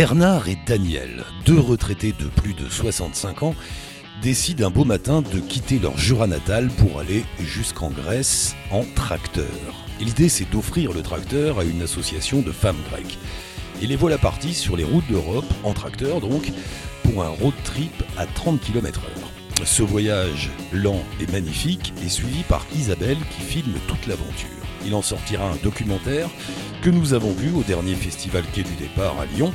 Bernard et Daniel, deux retraités de plus de 65 ans, décident un beau matin de quitter leur Jura natal pour aller jusqu'en Grèce en tracteur. L'idée c'est d'offrir le tracteur à une association de femmes grecques. Et les voilà partis sur les routes d'Europe, en tracteur donc, pour un road trip à 30 km h Ce voyage lent et magnifique est suivi par Isabelle qui filme toute l'aventure. Il en sortira un documentaire que nous avons vu au dernier festival Quai du Départ à Lyon.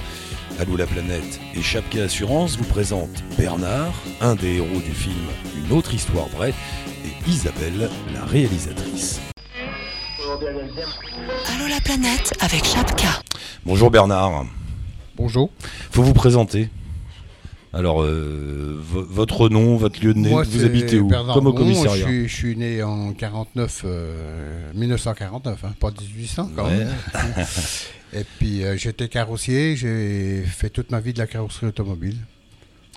Allô la planète et Chapka Assurance vous présente Bernard, un des héros du film Une autre histoire vraie, et Isabelle, la réalisatrice. Allô la planète avec Chapka. Bonjour Bernard. Bonjour. Faut vous présenter. Alors, euh, vo- votre nom, votre lieu de né, vous habitez où? Bernard Comme au Bon, commissariat. Je suis, je suis né en 49, euh, 1949, hein, pas 1800 quand Ouais. même. Et puis euh, j'étais carrossier, j'ai fait toute ma vie de la carrosserie automobile.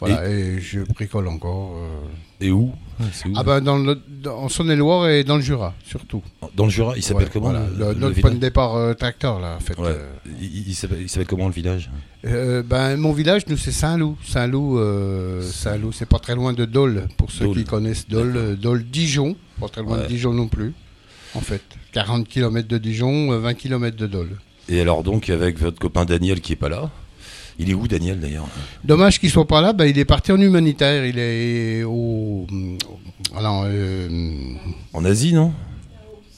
Voilà, et, je bricole encore. euh. Et où où Ah ben dans le, dans, en Saône-et-Loire et dans le Jura, surtout. Dans le Jura, il s'appelle Ouais, comment voilà, le- Notre point de départ euh, tracteur, là, en fait. Ouais. Il, il s'appelle comment le village? Ben, mon village, nous, c'est Saint-Loup. Saint-Loup, Saint-Loup, c'est pas très loin de Dole, pour ceux Dole. qui connaissent Dole. euh, Dole-Dijon, pas très loin Ouais. de Dijon non plus, en fait. 40 km de Dijon, euh, 20 km de Dole. Et alors donc avec votre copain Daniel qui est pas là. Il est où Daniel d'ailleurs? Dommage qu'il soit pas là, ben, il est parti en humanitaire. Il est au. Alors, euh, En Asie, non?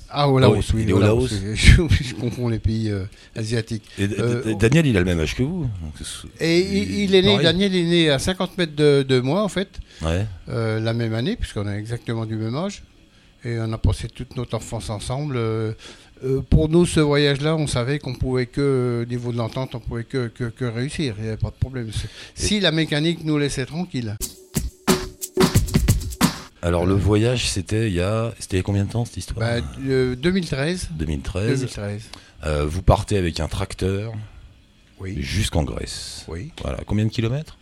Ah, au Ah Laos, oui, oui. il est au Laos. Je, je confonds les pays euh, asiatiques. Et Euh, D- Daniel, il a le même âge que vous. Et il, il est né, pareil. Daniel est né à 50 mètres de, de moi, en fait. Ouais. euh, la même année, puisqu'on a exactement du même âge. Et on a passé toute notre enfance ensemble. Euh, euh, pour nous, ce voyage-là, on savait qu'on pouvait que, au niveau de l'entente, on pouvait que, que, que réussir. Il n'y avait pas de problème. Si la mécanique nous laissait tranquille. Alors le voyage, c'était il y a, c'était il y a combien de temps cette histoire? Bah, euh, 2013. 2013. 2013. Euh, vous partez avec un tracteur Oui. jusqu'en Grèce. Oui. Voilà. Combien de kilomètres?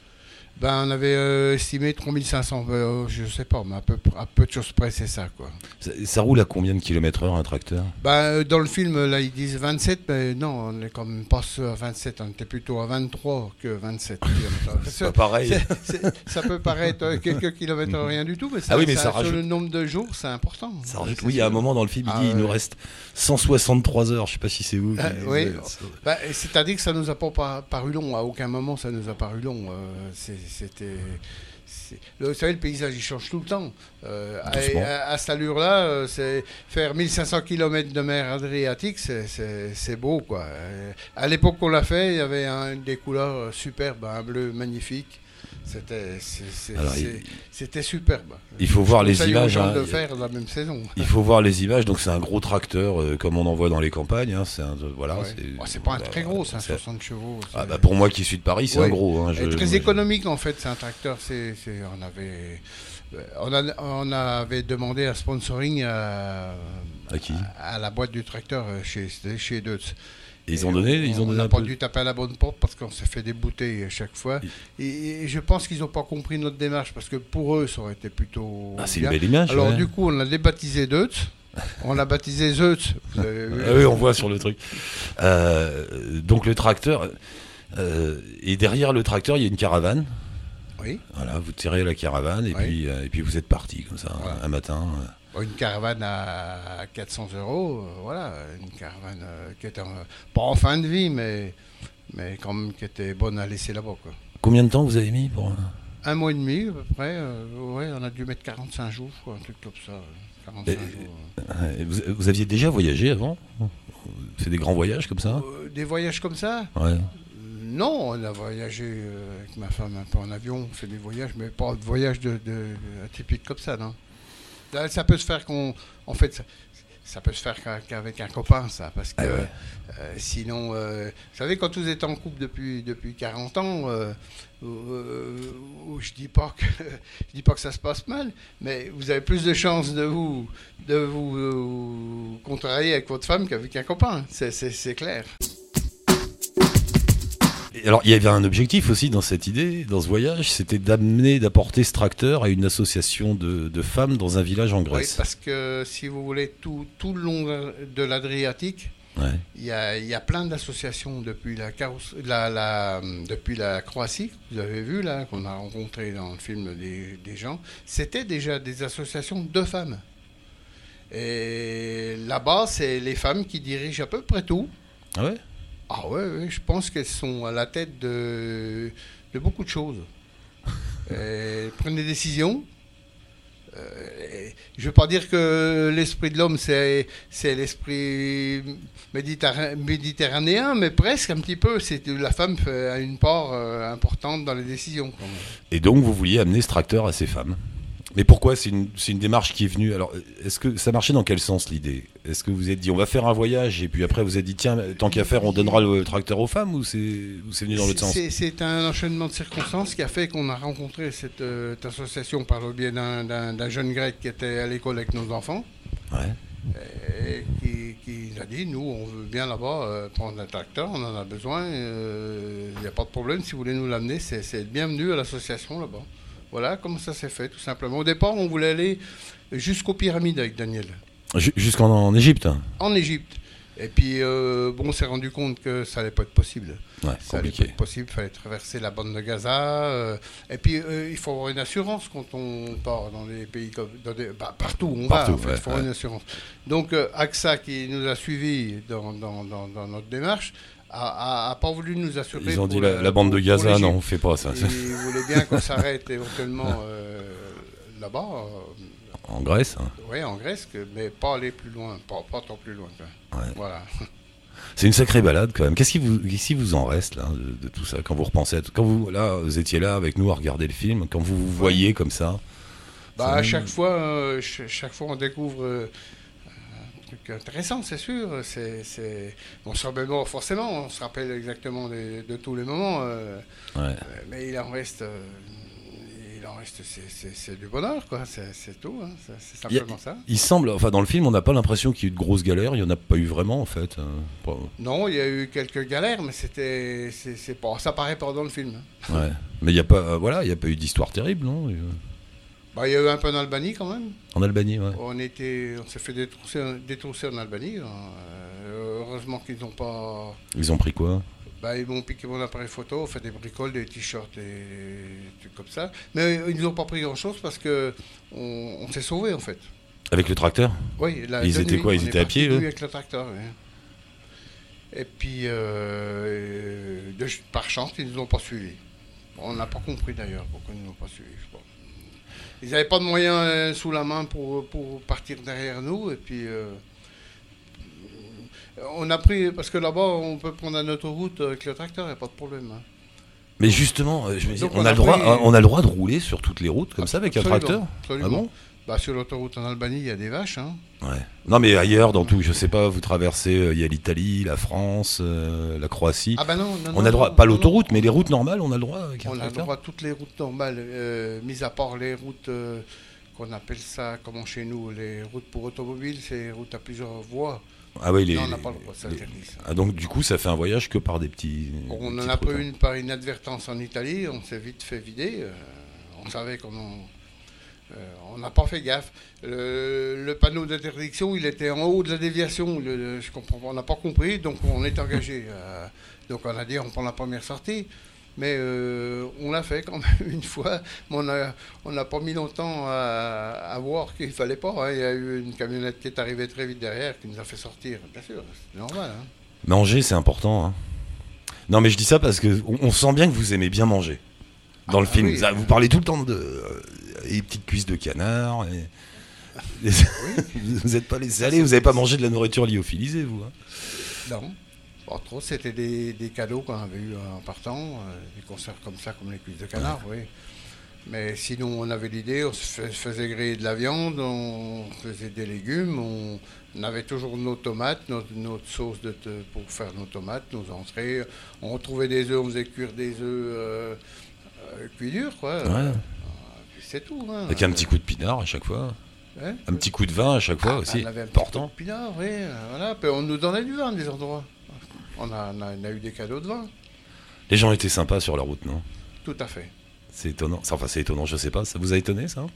Ben, on avait euh, estimé 3500. euh, je sais pas, mais à peu, à peu de choses près, c'est ça, quoi. ça, ça roule à combien de kilomètres heure un tracteur? Ben, euh, dans le film, là, ils disent 27, mais non, on est quand même pas à 27. On était plutôt à 23 que 27 kilomètres. C'est pas pareil. Ça peut paraître euh, quelques kilomètres rien du tout, mais, ça, Ah oui, mais ça rajoute- le nombre de jours, c'est important. Ça rajoute- oui, il y a un moment dans le film, il Ah dit il nous reste 163 heures. Je sais pas si c'est vous. Ah, oui. Bah, C'est-à-dire que ça nous a pas par- paru long. À aucun moment, ça nous a paru long. Euh, c'est- C'était. Vous savez, le paysage, il change tout le temps. Euh, à, Doucement. à- à cette allure-là, euh, c'est faire 1500 km de mer Adriatique, c'est- beau, quoi. Euh, à l'époque qu'on l'a fait, il y avait un- des couleurs superbes, un bleu magnifique. C'était superbe. il faut voir les images, hein. de faire la même saison. Il faut voir les images. Donc c'est un gros tracteur euh, comme on en voit dans les campagnes. hein. C'est un, voilà. Ouais. c'est- Oh, pas un très gros, c'est un c'est- 60 chevaux. Ah, bah, pour moi qui suis de Paris, c'est Ouais. un gros. hein. Et Je- très moi, je- économique en fait, c'est un tracteur. C'est, on avait, euh, on, a- on avait demandé un sponsoring à, À qui? à la boîte du tracteur euh, chez chez Deutz. Et Ils ont donné, ils ont on donné n'a un pas peu. dû taper à la bonne porte parce qu'on s'est fait bouteilles à chaque fois. Et, et je pense qu'ils n'ont pas compris notre démarche parce que pour eux, ça aurait été plutôt. Ah, c'est une belle image. Alors ouais. du coup, on l'a débaptisé Deutz. On l'a baptisé Zeutz. Vous avez vu Ah oui, on voit sur le truc. Euh, donc le tracteur. euh, et derrière le tracteur, il y a une caravane. Oui. Voilà, vous tirez la caravane et Oui. puis euh, et puis vous êtes parti comme ça Voilà. un matin. Euh. Une caravane à 400 euros, euh, voilà, une caravane euh, qui était en- pas en fin de vie, mais, mais quand même qui était bonne à laisser là-bas. quoi. Combien de temps vous avez mis pour Un mois et demi à peu près, euh, ouais, on a dû mettre 45 jours, quoi, un truc comme ça. euh, 45 Et- jours. Euh, vous, vous aviez déjà voyagé avant? C'est des grands voyages comme ça? Euh, des voyages comme ça? Ouais. Euh, Non, on a voyagé euh, avec ma femme un peu en avion, on fait des voyages, mais pas de voyage de, de, atypique comme ça, non. Ça peut se faire qu'on. En fait, ça, ça peut se faire qu'avec un copain, ça, parce que Ah ouais. euh, sinon. euh, vous savez, quand vous êtes en couple depuis, depuis 40 ans, euh, je dis pas que je dis pas que ça se passe mal, mais vous avez plus de chances de vous de vous euh, contrarier avec votre femme qu'avec un copain. C'est clair. Alors il y avait un objectif aussi dans cette idée, dans ce voyage, c'était d'amener, d'apporter ce tracteur à une association de, de femmes dans un village en Oui, Grèce. parce que si vous voulez, tout, tout le long de l'Adriatique, Ouais. Il y a, il y a plein d'associations depuis la, la, la- depuis la Croatie, vous avez vu là, qu'on a rencontré dans le film des, des gens. C'était déjà des associations de femmes. Et là-bas, c'est les femmes qui dirigent à peu près tout. Ah ouais? Ah ouais, ouais, je pense qu'elles sont à la tête de, de beaucoup de choses. Elles prennent des décisions. Euh, je ne veux pas dire que l'esprit de l'homme, c'est, c'est l'esprit méditerra- méditerranéen, mais presque un petit peu. C'est, la femme a une part euh, importante dans les décisions. quand même. Et donc, vous vouliez amener ce tracteur à ces femmes? Mais pourquoi C'est une, c'est une démarche qui est venue. Alors, est-ce que ça marchait dans quel sens l'idée? Est-ce que vous êtes dit, on va faire un voyage, et puis après, vous êtes dit, tiens, tant qu'à faire, on donnera le tracteur aux femmes, ou c'est, venu dans l'autre sens? C'est, un enchaînement de circonstances qui a fait qu'on a rencontré cette, euh, association par le biais d'un, jeune grec qui était à l'école avec nos enfants. Ouais. et qui, qui nous a dit nous, on veut bien là-bas euh, prendre un tracteur, on en a besoin, il n'y a pas de problème, si vous voulez nous l'amener, c'est bienvenu à l'association là-bas. Voilà comment ça s'est fait, tout simplement. Au départ, on voulait aller jusqu'aux pyramides avec Daniel, Ju- Jusqu'en en Égypte en Égypte. Et puis, euh, bon, on s'est rendu compte que ça allait pas être possible. Ouais, Ça allait pas être possible, il fallait traverser la bande de Gaza. euh, et puis, euh, il faut avoir une assurance quand on part dans des pays comme. dans des- bah, partout où on Partout, va, en fait, ouais, il faut avoir une assurance. Donc, AXA, qui nous a suivis dans, dans- dans- dans notre démarche, a, a- a pas voulu nous assurer. Ils ont dit la, la bande de Gaza, non, on fait pas ça. Ils voulaient bien qu'on s'arrête éventuellement euh, là-bas, euh, En Grèce hein. ouais, en Grèce, que- mais pas aller plus loin, pas, pas tant plus loin. Ouais. Voilà. C'est une sacrée balade quand même. Qu'est-ce qui vous, vous en reste là de, de tout ça quand vous repensez à tout Quand vous là, vous étiez là avec nous à regarder le film, quand vous vous voyez comme ça? Bah, à chaque fois, euh, ch- chaque fois, on découvre truc intéressant, c'est sûr. C'est, c'est... On se remémore forcément, on se rappelle exactement de tous les moments, euh, Ouais. euh, mais il en reste, euh, il en reste, c'est, du bonheur, quoi. C'est, tout, hein. c'est, a- simplement ça. Il semble, enfin dans le film, on n'a pas l'impression qu'il y ait eu de grosses galères. Il y en a pas eu vraiment en fait. pas- Non, il y a eu quelques galères, mais c'était, c'est, pas, ça paraît pas dans le film. hein. Ouais. Mais il y a pas, euh, voilà, il y a pas eu d'histoire terrible, non Bah, il y a eu un peu en Albanie quand même. En Albanie, ouais. On était, on s'est fait détrousser, détrousser en Albanie. hein. Euh, heureusement qu'ils n'ont pas. Ils ont pris quoi Bah, ils m'ont piqué mon appareil photo, fait des bricoles, des t-shirts et des trucs comme ça. Mais ils n'ont pas pris grand-chose parce que on, on s'est sauvés en fait. Avec le tracteur Oui, la- Ils étaient nuit, quoi Ils étaient à pied, eux avec le tracteur. oui. Et puis, euh, de- par chance, ils ne nous ont pas suivis. On n'a pas compris d'ailleurs pourquoi ils ne nous ont pas suivis. je pas. Ils n'avaient pas de moyens euh, sous la main pour, pour partir derrière nous. Et puis, euh, on a pris, parce que là-bas, on peut prendre une autoroute avec le tracteur, il n'y a pas de problème. hein. Mais justement, euh, je me dis, on, a a le droit, on a le droit de rouler sur toutes les routes comme ça avec un Absolument, tracteur? Absolument. Ah bon? Bah, sur l'autoroute en Albanie, il y a des vaches. Hein. Ouais. Non, mais ailleurs, dans tout, je sais pas, vous traversez, euh, il y a l'Italie, la France, euh, la Croatie. Ah bah non, non, on non, a droit, non, pas l'autoroute, mais les routes normales, on a le droit On a le droit à toutes les routes normales, euh, mis à part les routes euh, qu'on appelle ça, comment chez nous, les routes pour automobiles, c'est les routes à plusieurs voies. Ah oui, les, non, on n'a pas le droit, c'est les- ça. Ah, donc du coup, ça fait un voyage que par des petits. On des en a pris routes, une par inadvertance en Italie, on s'est vite fait vider. on savait euh, on n'a pas fait gaffe. Le, le panneau d'interdiction, il était en haut de la déviation. On n'a pas compris, donc on est engagé. euh, donc on a dit on prend la première sortie. Mais euh, on l'a fait quand même une fois. Mais on n'a pas mis longtemps à, voir qu'il fallait pas. hein. Il y a eu une camionnette qui est arrivée très vite derrière qui nous a fait sortir. Bien sûr, c'est normal. hein. Manger, c'est important. hein. Non, mais je dis ça parce que on, on sent bien que vous aimez bien manger dans Ah le bah film. oui. Vous, parlez tout le temps de euh, les petites cuisses de canard. et- vous n'êtes pas laissé aller. Vous n'avez pas mangé de la nourriture lyophilisée, vous. hein? Non. Pas trop, c'était des, des cadeaux qu'on avait eu en partant, euh, des conserves comme ça, comme les cuisses de canard, oui. Mais sinon, on avait l'idée, on se fais- faisait griller de la viande, on faisait des légumes, on, on avait toujours nos tomates, notre, notre sauce de te- pour faire nos tomates, nos entrées. On retrouvait des œufs, on faisait cuire des œufs euh, euh, cuits durs, quoi. Ouais. Euh, c'est tout. hein. Avec un petit coup de pinard à chaque fois. Hein Un petit coup de vin à chaque fois Ah, aussi. On avait un petit Important. peu de pinard, oui. euh, Voilà. Puis on nous donnait du vin des endroits. On a, on a- on a eu des cadeaux de vin. Les gens étaient sympas sur la route, non? Tout à fait. C'est étonnant. Enfin, c'est étonnant, je sais pas. Ça vous a étonné, ça?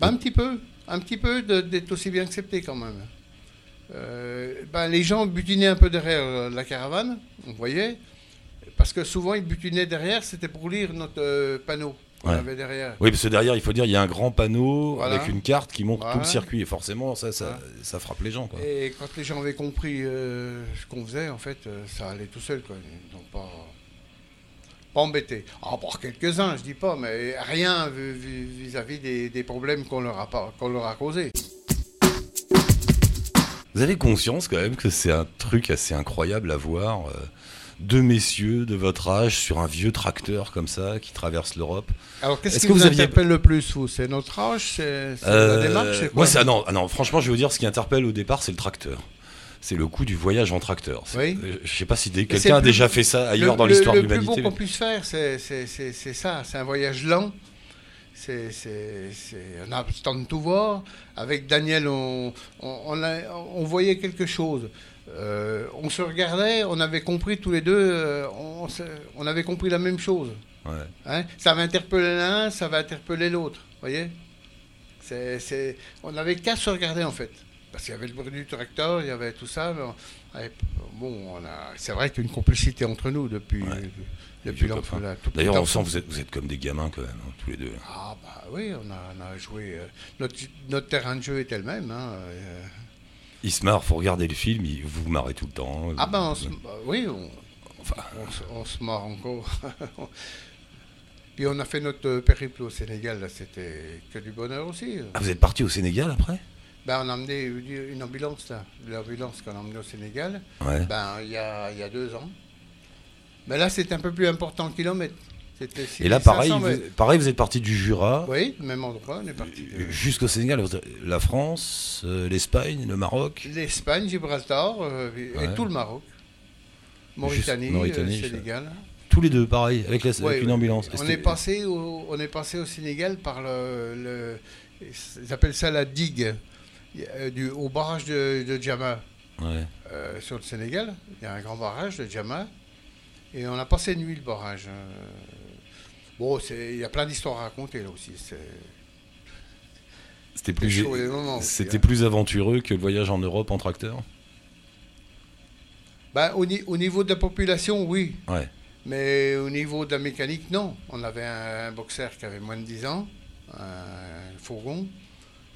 Bah, un petit peu. Un petit peu d'être aussi bien accepté quand même. Euh, ben, les gens butinaient un peu derrière la caravane, vous voyez, parce que souvent ils butinaient derrière, c'était pour lire notre euh, panneau Ouais. avait derrière. Oui, parce que derrière, il faut dire, il y a un grand panneau Voilà. avec une carte qui montre tout le circuit. Et forcément, ça, ça, Voilà. ça frappe les gens. Quoi. Et quand les gens avaient compris euh, ce qu'on faisait, en fait, euh, ça allait tout seul, quoi. Donc pas, pas embêté. À part quelques-uns, je dis pas, mais rien vis- vis- vis-à-vis des, des problèmes qu'on leur a pas, qu'on leur a causés. Vous avez conscience quand même que c'est un truc assez incroyable à voir. euh, deux messieurs de votre âge sur un vieux tracteur comme ça qui traverse l'Europe. Alors, qu'est-ce Est-ce qui que vous, vous aviez- interpelle le plus, vous? C'est notre âge C'est c'est Euh, la démarche quoi? moi, ah non, ah non, franchement, je vais vous dire, ce qui interpelle au départ, c'est le tracteur. C'est le coût du voyage en tracteur. Oui. euh, Je sais pas si quelqu'un a déjà fait ça ailleurs Le- dans l'histoire de Le plus l'humanité. beau qu'on puisse faire, c'est ça. C'est un voyage lent. C'est- on a le temps de tout voir. Avec Daniel, on, on, on a- on voyait quelque chose. Euh, on se regardait, on avait compris tous les deux, euh, on, avait compris la même chose. Ouais. Hein? Ça va interpeller l'un, ça va interpeller l'autre. voyez? C'est, On n'avait qu'à se regarder en fait. Parce qu'il y avait le bruit du tracteur, il y avait tout ça. on- bon, on a, c'est vrai qu'il y a une complicité entre nous depuis, Ouais. depuis l'enfant. D'ailleurs, on sent que vous êtes, vous êtes comme des gamins quand même, hein, tous les deux. Ah bah oui, on a, on a joué. euh, notre, notre terrain de jeu était le même. hein, Ils se marrent, faut regarder le film, ils vous vous marrez tout le temps. ah ben on se- oui, on, Enfin, on, se- on se marre encore. Puis on a fait notre périple au Sénégal, là, c'était que du bonheur aussi. ah, vous êtes parti au Sénégal après? Ben, on a emmené une ambulance, là, l'ambulance qu'on a emmenée au Sénégal, Ouais. ben, il, y a, il y a deux ans. Mais là, c'est un peu plus important en kilomètres. Et là, 6500, pareil, vous, pareil, vous êtes parti du Jura Oui, même endroit, on est parti. de- jusqu'au Sénégal. La France, euh, l'Espagne, le Maroc. L'Espagne, Gibraltar euh, et Ouais. tout le Maroc. Mauritanie, Mauritanie, euh, ça. Sénégal. Tous les deux, pareil, avec, la- Ouais, avec une ambulance. On est, passé au, on est passé au Sénégal par le. le ils appellent ça la digue, du, au barrage de, de Djama Ouais. euh, sur le Sénégal. Il y a un grand barrage de Djama. Et on a passé une nuit le barrage. euh. Bon, c'est- il y a plein d'histoires à raconter là aussi. C'était plus, c'était hein. plus aventureux que le voyage en Europe en tracteur. Ben, au, ni- au niveau de la population, oui. Ouais. Mais au niveau de la mécanique, non. On avait un, un boxer qui avait moins de 10 ans, un fourgon,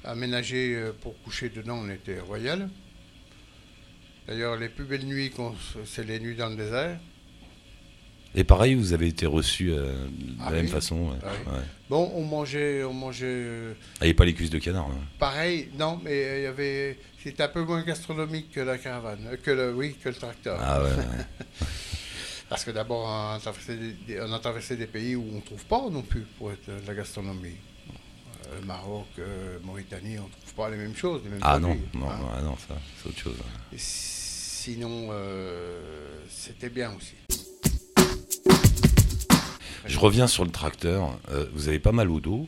aménagé euh, pour coucher dedans, on était royal. D'ailleurs, les plus belles nuits, c'est les nuits dans le désert. Et pareil, vous avez été reçu euh, de la Ah même façon. ouais. Ah. Ouais. Bon, on mangeait, on mangeait euh, Ah, il n'y a pas les cuisses de canard. là. pareil, non, mais euh, il y avait, c'était un peu moins gastronomique que la caravane, euh, que le, oui, que le tracteur. Ah ouais, ouais. Parce que d'abord, on a traversé des, des- on a traversé des pays où on ne trouve pas non plus pour être de la gastronomie. Maroc, Mauritanie, on ne trouve pas les mêmes choses. Les mêmes Ah non, produits, non, hein. ah non, ça, c'est autre chose. Et sinon, c'était bien aussi. Je reviens sur le tracteur. Euh, vous avez pas mal au dos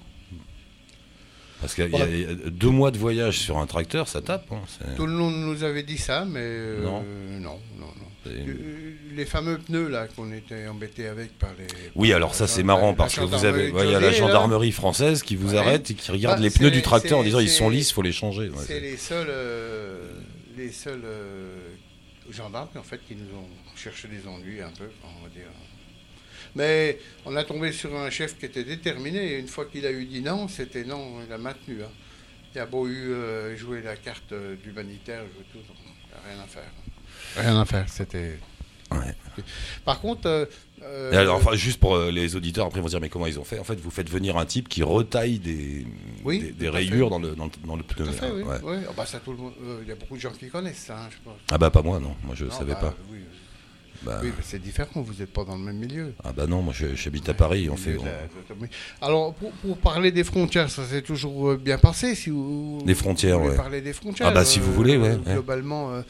Parce qu'il y a- deux mois de voyage sur un tracteur, ça tape. hein, Tout le monde nous avait dit ça, mais euh, Non. non, non, Euh, Les fameux pneus là qu'on était embêtés avec par les. Oui, par alors ça c'est marrant parce que vous avez, ouais, il y a la gendarmerie française qui vous Ouais. arrête et qui regarde Bah, les pneus du tracteur en disant ils sont lisses, faut les changer. Ouais, C'est c'est- les seuls, euh, les seuls euh, gendarmes en fait qui nous ont cherché des ennuis un peu, on va dire. Mais on a tombé sur un chef qui était déterminé. Et une fois qu'il a eu dit non, c'était non, il a maintenu. hein. Il a beau eu euh, jouer la carte euh, d'humanitaire, jouer tout, donc il n'y a rien à faire. Rien à faire, c'était. Ouais. Par contre. euh, euh, Et alors, enfin, juste pour euh, les auditeurs, après ils vont se dire mais comment ils ont fait? En fait, vous faites venir un type qui retaille des, Oui, des, tout des à rayures dans le, dans, le- dans le pneu. tout à fait, là, oui. ouais. oui. Ah bah, ça, tout le monde- euh, Il y a beaucoup de gens qui connaissent ça, hein, je pense. Ah bah pas moi non, moi je Non, savais bah, pas. Oui, Bah, oui, mais c'est différent, vous n'êtes pas dans le même milieu. Ah bah non, moi je- j'habite à Paris, on fait Alors, pour, pour parler des frontières, ça s'est toujours euh, bien passé. Si vous, Des frontières, vous ouais. parler des frontières. Ah bah, si vous voulez, ouais. Globalement, euh,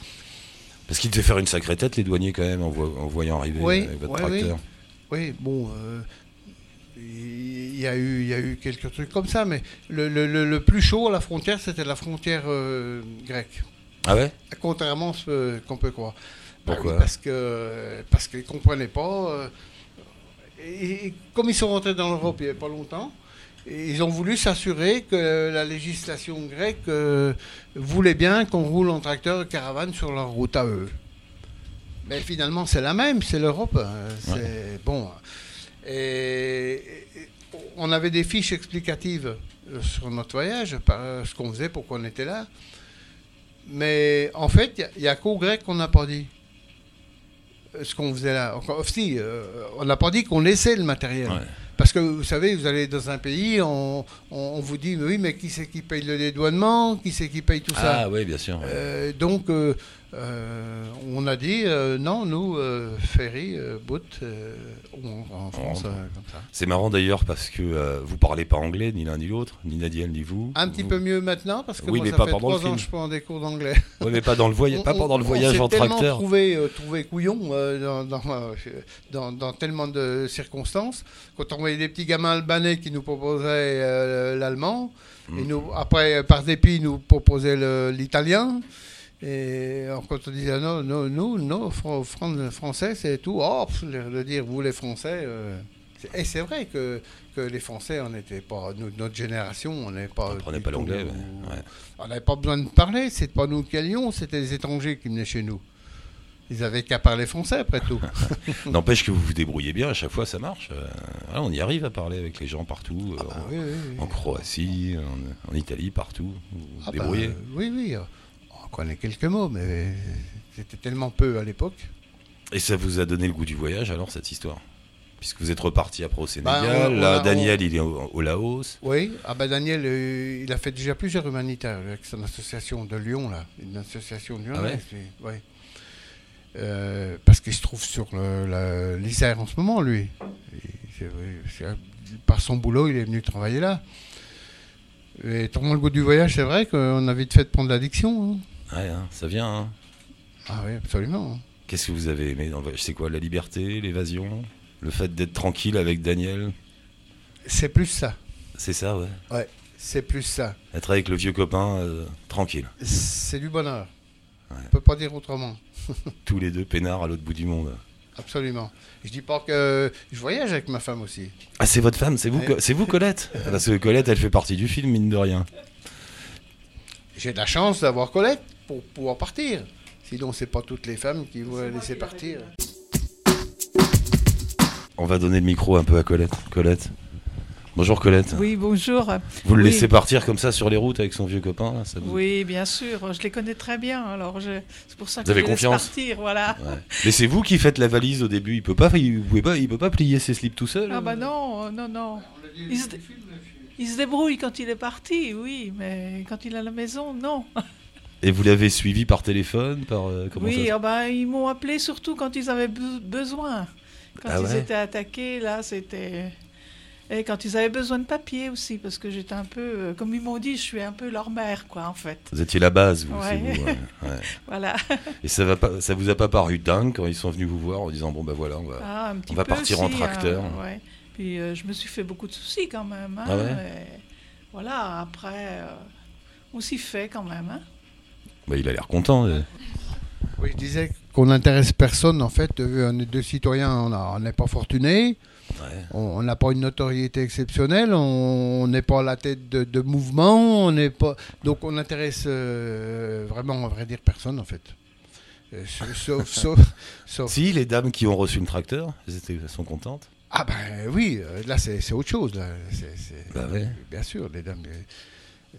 parce qu'il devait faire une sacrée tête les douaniers quand même en, vo- en voyant arriver Oui, euh, votre ouais, tracteur. oui, bon, euh, il y, a eu, il y a eu quelques trucs comme ça, mais le, le- le- le plus chaud à la frontière, c'était la frontière euh, grecque. Ah ouais? Contrairement à ce qu'on peut croire. Bah Pourquoi oui, Parce que parce qu'ils ne comprenaient pas. euh, et, et comme ils sont rentrés dans l'Europe il n'y a pas longtemps, ils ont voulu s'assurer que la législation grecque euh, voulait bien qu'on roule en tracteur et caravane sur leur route à eux. Mais finalement, c'est la même, c'est l'Europe. hein. Bon. Et, et on avait des fiches explicatives euh, sur notre voyage, par ce qu'on faisait, pourquoi on était là. Mais en fait, il n'y a, qu'aux Grecs qu'on n'a pas dit ce qu'on faisait là. Encore, si, euh, on n'a pas dit qu'on laissait le matériel. Ouais. Parce que vous savez, vous allez dans un pays, on, on- on vous dit, mais oui, mais qui c'est qui paye le dédouanement? Qui c'est qui paye tout ça? Ah oui, bien sûr. ouais. Euh, donc, euh, euh, on a dit, euh, non, nous, euh, ferry, boat, on- en France, comme ça. C'est marrant d'ailleurs parce que vous parlez pas anglais, ni l'un ni l'autre, ni Nadiel ni vous. Un petit Vous- peu mieux maintenant, parce que Oui, moi, mais ça pas fait pendant le ans que je prends des cours d'anglais. Ouais, mais pas dans le voyage, pas On- pendant le on- voyage on en tracteur. Trouvé, euh, trouvé couillon dans, dans, dans- dans tellement de circonstances. Quand on voyait des petits gamins albanais qui nous proposaient l'allemand, et nous, après, par dépit, ils nous proposaient l'italien. Et alors, quand on disait non, non, nous, non, fran- fran- français, c'est tout. Oh, le dire, vous les Français. euh, et c'est vrai que, que les Français, on n'était pas, nous, notre génération, on n'est pas. On pas l'anglais, ouais, ouais. on n'avait pas besoin de parler, c'est pas nous qui allions, c'était les étrangers qui venaient chez nous. Ils avaient qu'à parler français après tout. N'empêche que vous vous débrouillez bien, à chaque fois ça marche. Euh, on y arrive à parler avec les gens partout, euh, Ah, oui, oui, oui. en Croatie, en, en Italie, partout. Vous vous Ah, bah, débrouillez. oui, oui. Connaît quelques mots, mais c'était tellement peu à l'époque. Et ça vous a donné le goût du voyage alors cette histoire? Puisque vous êtes reparti après au Sénégal, Bah, on là a- Daniel il est au, au Laos. Oui, ah bah Daniel, euh, il a fait déjà plusieurs humanitaires avec son association de Lyon, là. Une association de Lyon. Ah ouais ouais. Euh, parce qu'il se trouve sur l'Isère en ce moment, lui. Et oui, par son boulot, il est venu travailler là. Et tournant le goût du voyage, c'est vrai qu'on a vite fait de prendre l'addiction. hein. Ouais, hein, ça vient. hein. Ah oui, absolument. Qu'est-ce que vous avez aimé dans le voyage? C'est quoi La liberté, l'évasion Le fait d'être tranquille avec Daniel? C'est plus ça. C'est ça, ouais. C'est plus ça. Être avec le vieux copain, euh, tranquille. C'est du bonheur. Ouais. On peut pas dire autrement. Tous les deux peinards à l'autre bout du monde. Absolument. Je dis pas que je voyage avec ma femme aussi. Ah, c'est votre femme, c'est vous, Ouais. C'est vous Colette? Parce que Colette, elle fait partie du film, mine de rien. J'ai de la chance d'avoir Colette pour pouvoir partir. Sinon, c'est pas toutes les femmes qui vont la laisser partir. On va donner le micro un peu à Colette. Colette. Bonjour Colette. Oui, bonjour. Vous le Oui. laissez partir comme ça sur les routes avec son vieux copain là, ça vous... Oui, bien sûr, je les connais très bien, alors je... c'est pour ça que Vous avez je laisse confiance partir, voilà. Ouais. Mais c'est vous qui faites la valise au début. Il peut pas, il, vous pouvez pas, il peut pas plier ses slips tout seul. Ah bah non, euh, non, non. Il se, il se débrouille quand il est parti, oui, mais quand il est à la maison, non. Et vous l'avez suivi par téléphone, par euh, oui, ça bah, ils m'ont appelé surtout quand ils avaient be- besoin. Quand Ah ils ouais étaient attaqués, là, c'était... Et quand ils avaient besoin de papier aussi, parce que j'étais un peu... euh, Comme ils m'ont dit, je suis un peu leur mère, quoi, en fait. Vous étiez la base, vous. Ouais. vous, ouais. Voilà. Et ça va pas, ça vous a pas paru dingue quand ils sont venus vous voir en disant bon bah voilà, on va. Ah, petit va partir en tracteur. hein. Puis euh, je me suis fait beaucoup de soucis quand même. hein, Ah voilà, après, on s'y fait quand même. hein. Bah, il a l'air content. euh. Oui, je disais qu'on n'intéresse personne. En fait, euh, on est deux citoyens, on on n'est pas fortunés. Ouais. On on n'a pas une notoriété exceptionnelle. On on n'est pas à la tête de, de mouvement. On n'est pas. Donc, on n'intéresse euh, vraiment, à vrai dire, personne en fait. Euh, sauf, sauf, sauf, sauf- Si les dames qui ont reçu le tracteur, elles, sont contentes. Ah ben oui, euh, là c'est autre chose. Là. Bah ouais. Bien sûr, les dames. euh, euh,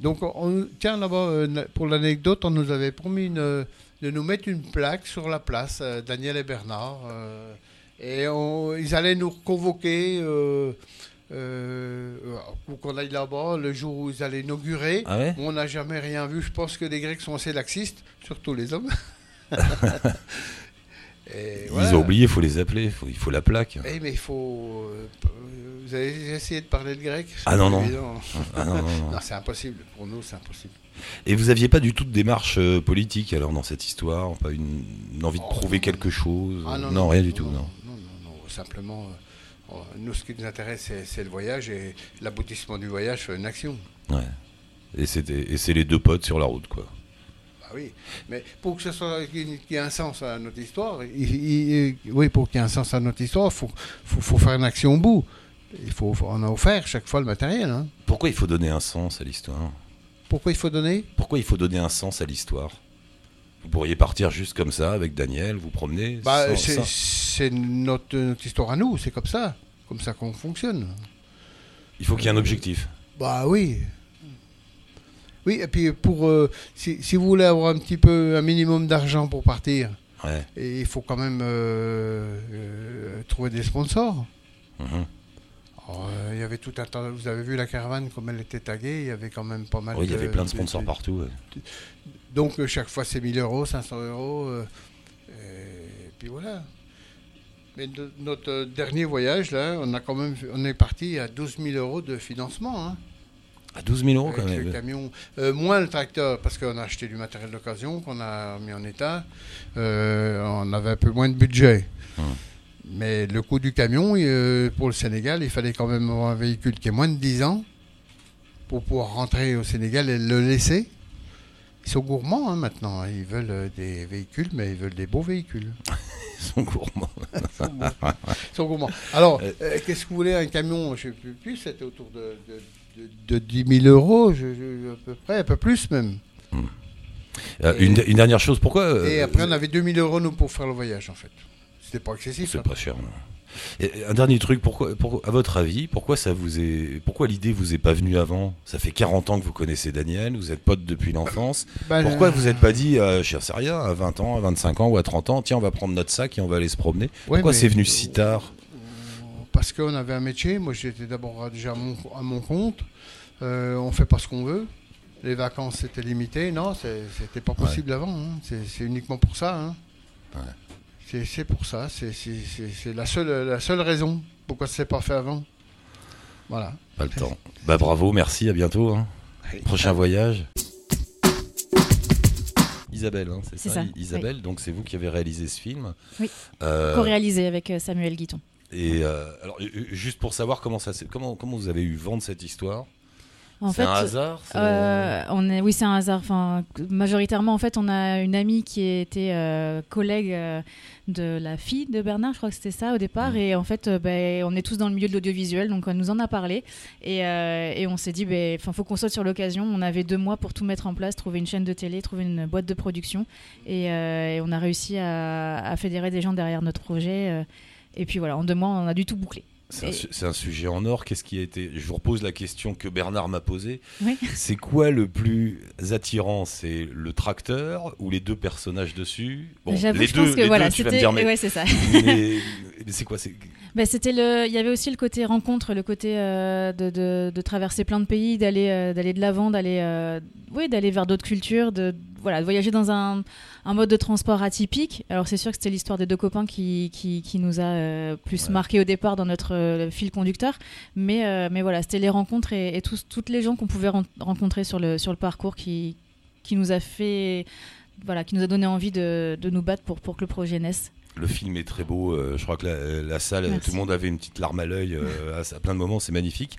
Donc, on, tiens, là-bas, euh, pour l'anecdote, on nous avait promis une- de nous mettre une plaque sur la place, euh, Daniel et Bernard. euh, et on- ils allaient nous convoquer euh, euh, pour qu'on aille là-bas le jour où ils allaient inaugurer. Ah ouais? On n'a jamais rien vu. Je pense que les Grecs sont assez laxistes, surtout les hommes. Et voilà. Ils ont oublié, il faut les appeler, faut- il faut la plaque. Eh, mais il faut. euh, vous avez essayé de parler le grec? Ah non, non. Ah non, non, non. Non, c'est impossible. Pour nous, c'est impossible. Et vous aviez pas du tout de démarche euh, politique alors dans cette histoire, pas une, une envie de Oh, prouver quelque chose? Ah, Non, rien du tout, non. Non, non, non. Simplement, euh, euh, nous, ce qui nous intéresse, c'est, le voyage et l'aboutissement du voyage, une action. Ouais. Et c'est les deux potes sur la route, quoi. Oui. Mais pour que ce soit qu'il y ait un sens à notre histoire, il- oui, pour qu'il y ait un sens à notre histoire, faut, faut, faut faire une action au bout. il faut, on a offert chaque fois le matériel. hein. Pourquoi il faut donner un sens à l'histoire? Pourquoi il faut donner? Pourquoi il faut donner un sens à l'histoire? Vous pourriez partir juste comme ça avec Daniel, vous promener bah, c'est notre, notre histoire à nous, c'est comme ça. Comme ça qu'on fonctionne. Il faut qu'il y ait un objectif. Bah oui. Oui, et puis pour euh, si, si vous voulez avoir un petit peu un minimum d'argent pour partir, Ouais. et il faut quand même euh, euh, trouver des sponsors. Mhm. Alors, euh, il y avait tout un tas. Vous avez vu la caravane comme elle était taguée, il y avait quand même pas mal. Oui, il y avait plein de sponsors de- partout. ouais. Donc chaque fois c'est 1000 euros, 500 euros, et puis voilà. Mais de- notre dernier voyage là, on a quand même, on est parti à 12 000 euros de financement. hein. À 12 000 euros quand le même. camion, Euh, moins le tracteur, parce qu'on a acheté du matériel d'occasion, qu'on a mis en état. Euh, on avait un peu moins de budget. Hum. Mais le coût du camion, euh, pour le Sénégal, il fallait quand même avoir un véhicule qui ait moins de 10 ans pour pouvoir rentrer au Sénégal et le laisser. Ils sont gourmands hein, maintenant. Ils veulent des véhicules, mais ils veulent des beaux véhicules. Ils sont gourmands. Ils sont gourmands. Ils sont gourmands. Alors, qu'est-ce que vous voulez Un camion, je ne sais plus, plus, c'était autour de, de, de- de 10 000 euros, je- je- à peu près, un peu plus même. Euh, une, une dernière chose, pourquoi euh, Et après, on avait 2 000 euros, nous, pour faire le voyage, en fait. C'était pas excessif. C'est hein. pas cher. non. Et un dernier truc, pourquoi, à votre avis, pourquoi ça vous est, pourquoi l'idée vous est pas venue avant? Ça fait 40 ans que vous connaissez Daniel, vous êtes potes depuis l'enfance. Bah, Pourquoi euh, vous n'êtes pas dit, euh, je sais rien, à 20 ans, à 25 ans ou à 30 ans, tiens, on va prendre notre sac et on va aller se promener ouais, Pourquoi c'est venu si tard? Parce qu'on avait un métier. Moi, j'étais d'abord déjà à mon, à mon compte. Euh, on fait pas ce qu'on veut. Les vacances, c'était limité. Non, c'était pas possible avant. hein. C'est uniquement pour ça. hein. Ouais. C'est- C'est pour ça. C'est- la seule, la seule raison pourquoi ça s'est pas fait avant. Voilà. Pas le temps. Bah bravo, merci, à bientôt. hein. Prochain voyage. Isabelle, hein, c'est ça, Isabelle, donc c'est vous qui avez réalisé ce film. Oui. Euh, Co-réalisé avec euh, Samuel Guiton. Et euh, alors, euh, juste pour savoir comment ça, s'est- comment comment vous avez eu vent de cette histoire? En C'est fait, un hasard c'est- euh, on est, oui, c'est un hasard. Enfin, majoritairement, en fait, on a une amie qui était euh, collègue euh, de la fille de Bernard, je crois que c'était ça au départ. Mhm. Et en fait, euh, ben, on est tous dans le milieu de l'audiovisuel, donc on nous en a parlé. Et, euh, et on s'est dit, il faut qu'on saute sur l'occasion. On avait deux mois pour tout mettre en place, trouver une chaîne de télé, trouver une boîte de production. Et, euh, et on a réussi à, à fédérer des gens derrière notre projet. Et puis voilà, en deux mois, on a du tout bouclé. C'est un, Et- sujet en or. Qu'est-ce qui a été Je vous repose la question que Bernard m'a posée. Oui. C'est quoi le plus attirant? C'est le tracteur ou les deux personnages dessus? Bon, les je deux, pense que les voilà, c'était. mais, Ouais, c'est ça. mais- mais c'est quoi. Bah, c'était le, il y avait aussi le côté rencontre, le côté euh, de, de, de traverser plein de pays, d'aller euh, d'aller de l'avant, d'aller euh, oui, d'aller vers d'autres cultures, de voilà, de voyager dans un, un mode de transport atypique. Alors c'est sûr que c'était l'histoire des deux copains qui, qui, qui nous a euh, plus Ouais. marqué au départ dans notre euh, fil conducteur, mais euh, mais voilà, c'était les rencontres et, et tous, toutes les gens qu'on pouvait ren- rencontrer sur le sur le parcours qui qui nous a fait voilà, qui nous a donné envie de, de nous battre pour pour que le projet naisse. Le film est très beau. euh, je crois que la, la salle, Merci. tout le monde avait une petite larme à l'œil euh, à, à plein de moments. C'est magnifique.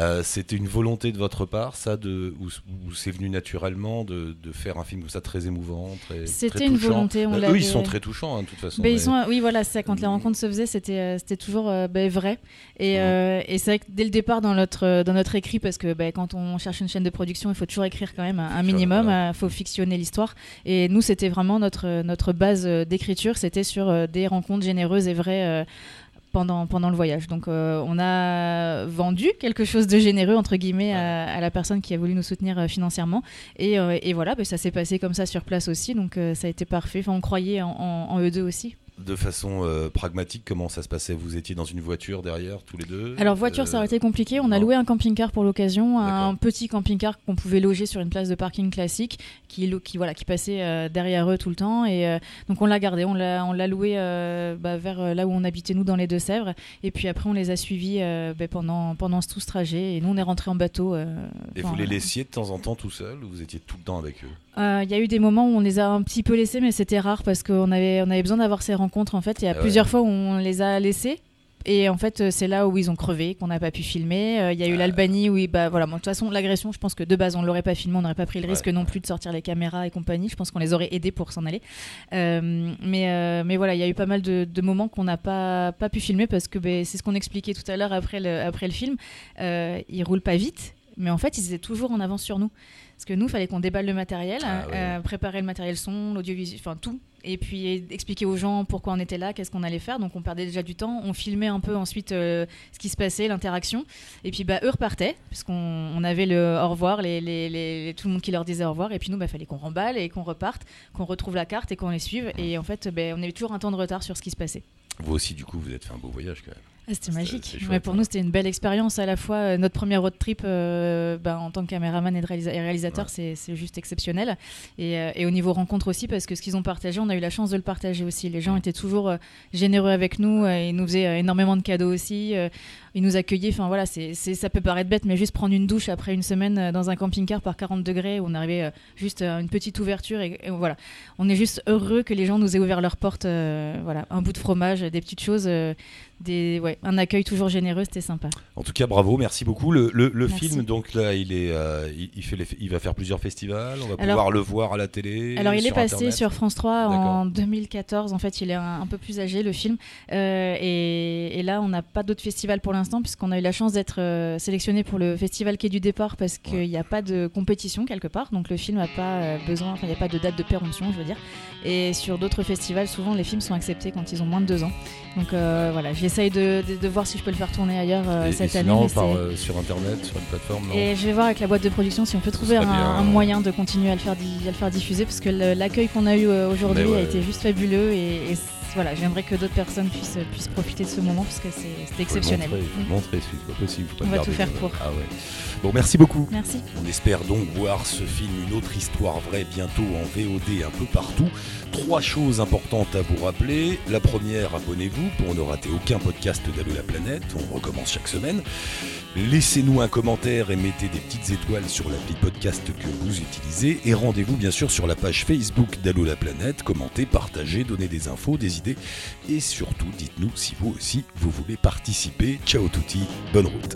Euh, C'était une volonté de votre part, ça, de, ou, c'est venu naturellement de, de faire un film comme ça très émouvant, très. C'était une volonté, on Bah, Eux, l'avait- ils sont très touchants, hein, de toute façon. Ben, mais- ils sont, oui, voilà, c'est quand les Mm. rencontres se faisaient, c'était c'était toujours ben, vrai. Et, et c'est vrai que dès le départ dans notre dans notre écrit, parce que ben, quand on cherche une chaîne de production, il faut toujours écrire quand même un, un minimum, voilà. il faut fictionner l'histoire. Et nous, c'était vraiment notre notre base d'écriture, c'était sur euh, des rencontres généreuses et vraies. euh, pendant, pendant le voyage. Donc euh, on a vendu quelque chose de généreux, entre guillemets, à, à la personne qui a voulu nous soutenir euh, financièrement. Et, euh, et voilà, ben, ça s'est passé comme ça sur place aussi, donc ça a été parfait. Enfin, on croyait en, en- en eux deux aussi. De façon euh, pragmatique, comment ça se passait? Vous étiez dans une voiture derrière, tous les deux? Alors voiture, ça aurait été compliqué. On a non. loué un camping-car pour l'occasion, un petit camping-car qu'on pouvait loger sur une place de parking classique, qui, voilà, qui passait euh, derrière eux tout le temps. Et euh, donc on l'a gardé, on l'a, loué euh, bah, vers euh, là où on habitait nous dans les Deux-Sèvres. Et puis après on les a suivis euh, bah, pendant pendant tout ce trajet. Et nous on est rentrés en bateau. euh, Et vous les laissiez de temps en temps tout seul ou vous étiez tout le temps avec eux? Euh, Il y a eu des moments où on les a un petit peu laissés, mais c'était rare parce qu'on avait, on avait besoin d'avoir ces rencontres en fait. Il y a Ah ouais. plusieurs fois où on les a laissés. Et en fait, euh, c'est là où ils ont crevé, qu'on n'a pas pu filmer. Euh, Il y a eu l'Albanie où, bah voilà, bon, de toute façon, l'agression, je pense que de base, on l'aurait pas filmé, on n'aurait pas pris le risque non plus de sortir les caméras et compagnie. Je pense qu'on les aurait aidés pour s'en aller. Euh, mais, euh, mais voilà, il y a eu pas mal de, de moments qu'on n'a pas, pas pu filmer parce que ben, c'est ce qu'on expliquait tout à l'heure après le, après le film. Euh, ils roulent pas vite, mais en fait, ils étaient toujours en avance sur nous. Parce que nous, il fallait qu'on déballe le matériel, Ah ouais. euh, préparer le matériel son, l'audiovisuel, enfin tout. Et puis expliquer aux gens pourquoi on était là, qu'est-ce qu'on allait faire. Donc on perdait déjà du temps. On filmait un peu ensuite euh, ce qui se passait, l'interaction. Et puis bah, eux repartaient, puisqu'on on avait le au revoir, les, les- les- tout le monde qui leur disait au revoir. Et puis nous, il bah, fallait qu'on remballe et qu'on reparte, qu'on retrouve la carte et qu'on les suive. Et en fait, ben, on avait toujours un temps de retard sur ce qui se passait. Vous aussi, du coup, vous êtes fait un beau voyage quand même. Ah, c'était magique. Ouais, pour hein. nous, c'était une belle expérience. À la fois, euh, notre premier road trip euh, bah, en tant que caméraman et, de réalisa- et réalisateur, Ouais. c'est- juste exceptionnel. Et, euh, et au niveau rencontre aussi, parce que ce qu'ils ont partagé, on a eu la chance de le partager aussi. Les gens étaient toujours généreux avec nous. euh, ils nous faisaient énormément de cadeaux aussi. ils nous accueillaient. Enfin voilà, c'est ça peut paraître bête, mais juste prendre une douche après une semaine dans un camping-car par 40 degrés, où on arrivait juste à une petite ouverture. Et, et voilà, on est juste heureux que les gens nous aient ouvert leurs portes. voilà, un bout de fromage, des petites choses. Des, ouais, un accueil toujours généreux, c'était sympa. En tout cas, bravo, merci beaucoup. Le, le- le Merci. film, donc là, il est, euh, il, il fait les- il va faire plusieurs festivals. On va Alors- pouvoir le voir à la télé. Alors, il est passé Internet. sur France 3 D'accord. en 2014. En fait, il est un, un peu plus âgé, le film. Euh, et, et là, on n'a pas d'autres festivals pour l'instant, puisqu'on a eu la chance d'être euh, sélectionné pour le festival Quai du Départ, parce qu'il Ouais. n'y a pas de compétition quelque part. Donc, le film n'a pas besoin, enfin, il n'y a pas de date de péremption, je veux dire. Et sur d'autres festivals, souvent, les films sont acceptés quand ils ont moins de deux ans. Donc, voilà, j'essaye de, de- de voir si je peux le faire tourner ailleurs euh, Et- et cette année. sinon, par, euh, sur Internet, sur une plateforme, non Et je vais voir avec la boîte de production si on peut trouver un, moyen de continuer à le faire, di- à le faire diffuser parce que l'accueil qu'on a eu euh, aujourd'hui ouais. a été juste fabuleux et, et c- voilà, j'aimerais que d'autres personnes puissent, puissent profiter de ce moment parce que c'est- exceptionnel. montrer, le Mm. c'est possible. On va tout faire pour. Ah ouais. Bon, merci beaucoup. Merci. On espère donc voir ce film Une autre histoire vraie bientôt en VOD un peu partout. Trois choses importantes à vous rappeler. La première, abonnez-vous pour ne rater aucun podcast d'Allo la planète. On recommence chaque semaine. Laissez-nous un commentaire et mettez des petites étoiles sur l'appli podcast que vous utilisez. Et rendez-vous bien sûr sur la page Facebook d'Allo la planète. Commentez, partagez, donnez des infos, des idées. Et surtout, dites-nous si vous aussi vous voulez participer. Ciao touti, bonne route.